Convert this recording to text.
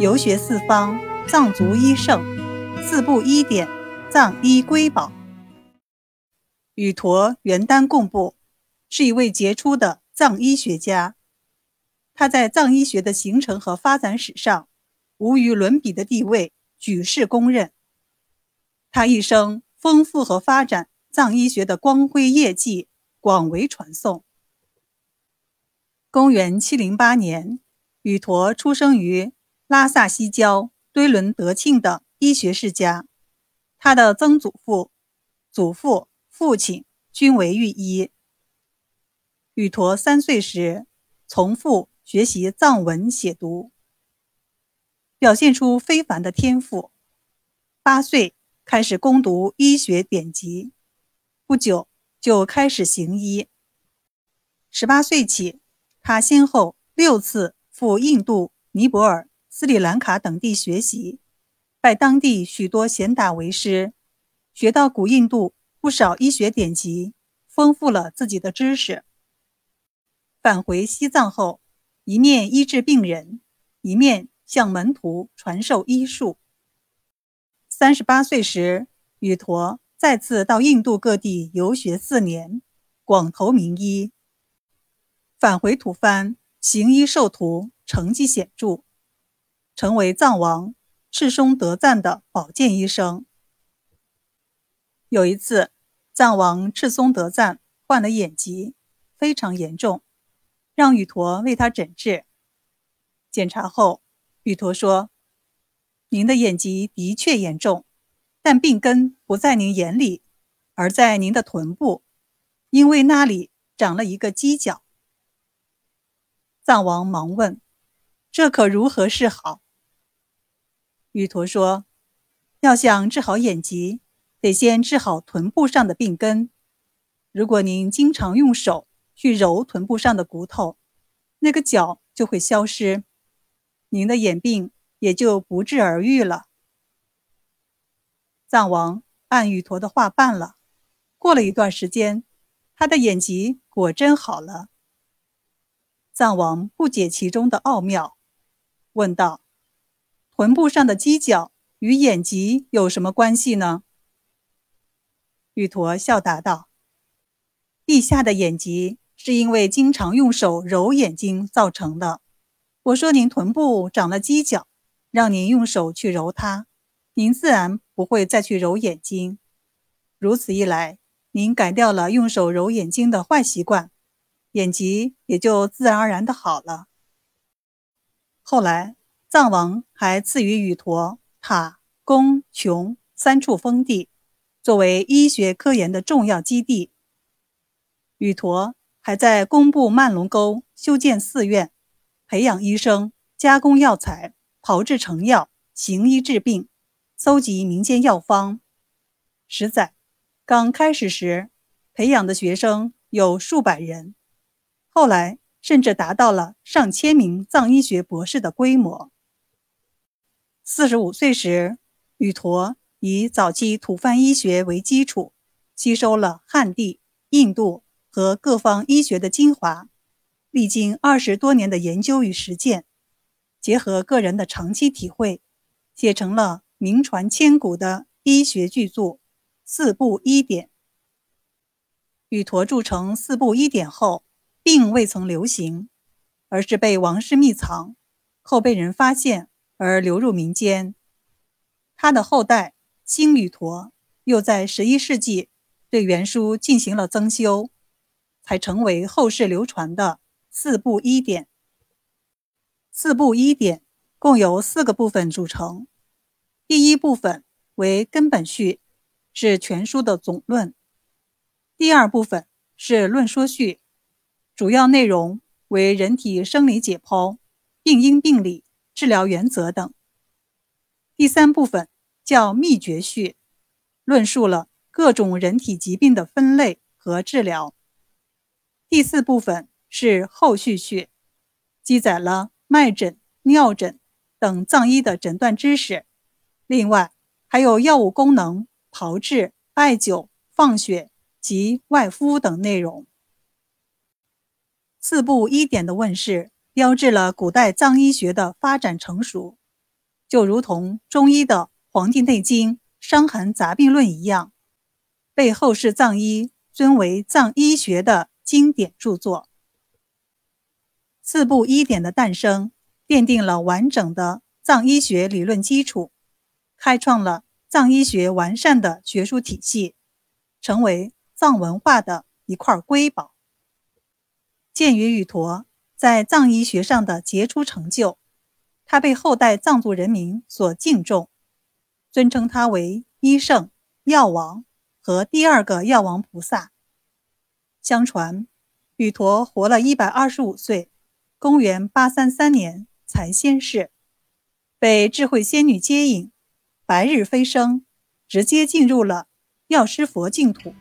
游学四方，藏族医圣，四部医典，藏医瑰宝。宇陀元丹贡布是一位杰出的藏医学家，他在藏医学的形成和发展史上无与伦比的地位，举世公认。他一生丰富和发展藏医学的光辉业绩广为传颂。公元七零八年，宇陀出生于拉萨西郊堆伦德庆的医学世家，他的曾祖父、祖父、父亲均为御医。宇陀三岁时从父学习藏文写读，表现出非凡的天赋。八岁开始攻读医学典籍，不久就开始行医。十八岁起。他先后六次赴印度、尼泊尔、斯里兰卡等地学习，拜当地许多贤达为师，学到古印度不少医学典籍，丰富了自己的知识。返回西藏后，一面医治病人，一面向门徒传授医术。三十八岁时，宇陀再次到印度各地游学四年，广投名医。返回吐蕃行医授徒，成绩显著，成为藏王赤松德赞的保健医生。有一次，藏王赤松德赞患了眼疾，非常严重，让宇陀为他诊治。检查后，宇陀说：“您的眼疾的确严重，但病根不在您眼里，而在您的臀部，因为那里长了一个犄角。”藏王忙问：“这可如何是好？”玉陀说：“要想治好眼疾，得先治好臀部上的病根。如果您经常用手去揉臀部上的骨头，那个角就会消失，您的眼病也就不治而愈了。”藏王按玉陀的话办了。过了一段时间，他的眼疾果真好了。藏王不解其中的奥妙，问道：“臀部上的犄角与眼疾有什么关系呢？”玉陀笑答道：“陛下的眼疾是因为经常用手揉眼睛造成的。我说您臀部长了犄角，让您用手去揉它，您自然不会再去揉眼睛。如此一来，您改掉了用手揉眼睛的坏习惯。”眼疾也就自然而然的好了。后来，藏王还赐予宇陀塔、宫、琼三处封地，作为医学科研的重要基地。宇陀还在工部曼龙沟修建寺院，培养医生，加工药材，炮制成药，行医治病，搜集民间药方。十载，刚开始时，培养的学生有数百人。后来甚至达到了上千名藏医学博士的规模。四十五岁时，宇陀以早期吐蕃医学为基础，吸收了汉地、印度和各方医学的精华，历经二十多年的研究与实践，结合个人的长期体会，写成了名传千古的医学巨著《四部医典》。宇陀著成《四部医典》后。并未曾流行，而是被王室秘藏，后被人发现而流入民间。他的后代星宇陀又在十一世纪对原书进行了增修，才成为后世流传的四部医典。四部医典共由四个部分组成，第一部分为根本序，是全书的总论；第二部分是论说序。主要内容为人体生理解剖、病因病理、治疗原则等。第三部分叫秘诀序，论述了各种人体疾病的分类和治疗。第四部分是后续序，记载了脉诊、尿诊等藏医的诊断知识，另外还有药物功能、炮制、艾灸、放血及外敷等内容。四部医典的问世，标志了古代藏医学的发展成熟。就如同中医的《黄帝内经·伤寒杂病论》一样，被后世藏医尊为藏医学的经典著作。四部医典的诞生，奠定了完整的藏医学理论基础，开创了藏医学完善的学术体系，成为藏文化的一块瑰宝。鉴于宇陀在藏医学上的杰出成就，他被后代藏族人民所敬重，尊称他为医圣、药王和第二个药王菩萨。相传，宇陀活了一百二十五岁，公元八三三年才仙逝，被智慧仙女接引，白日飞升，直接进入了药师佛净土。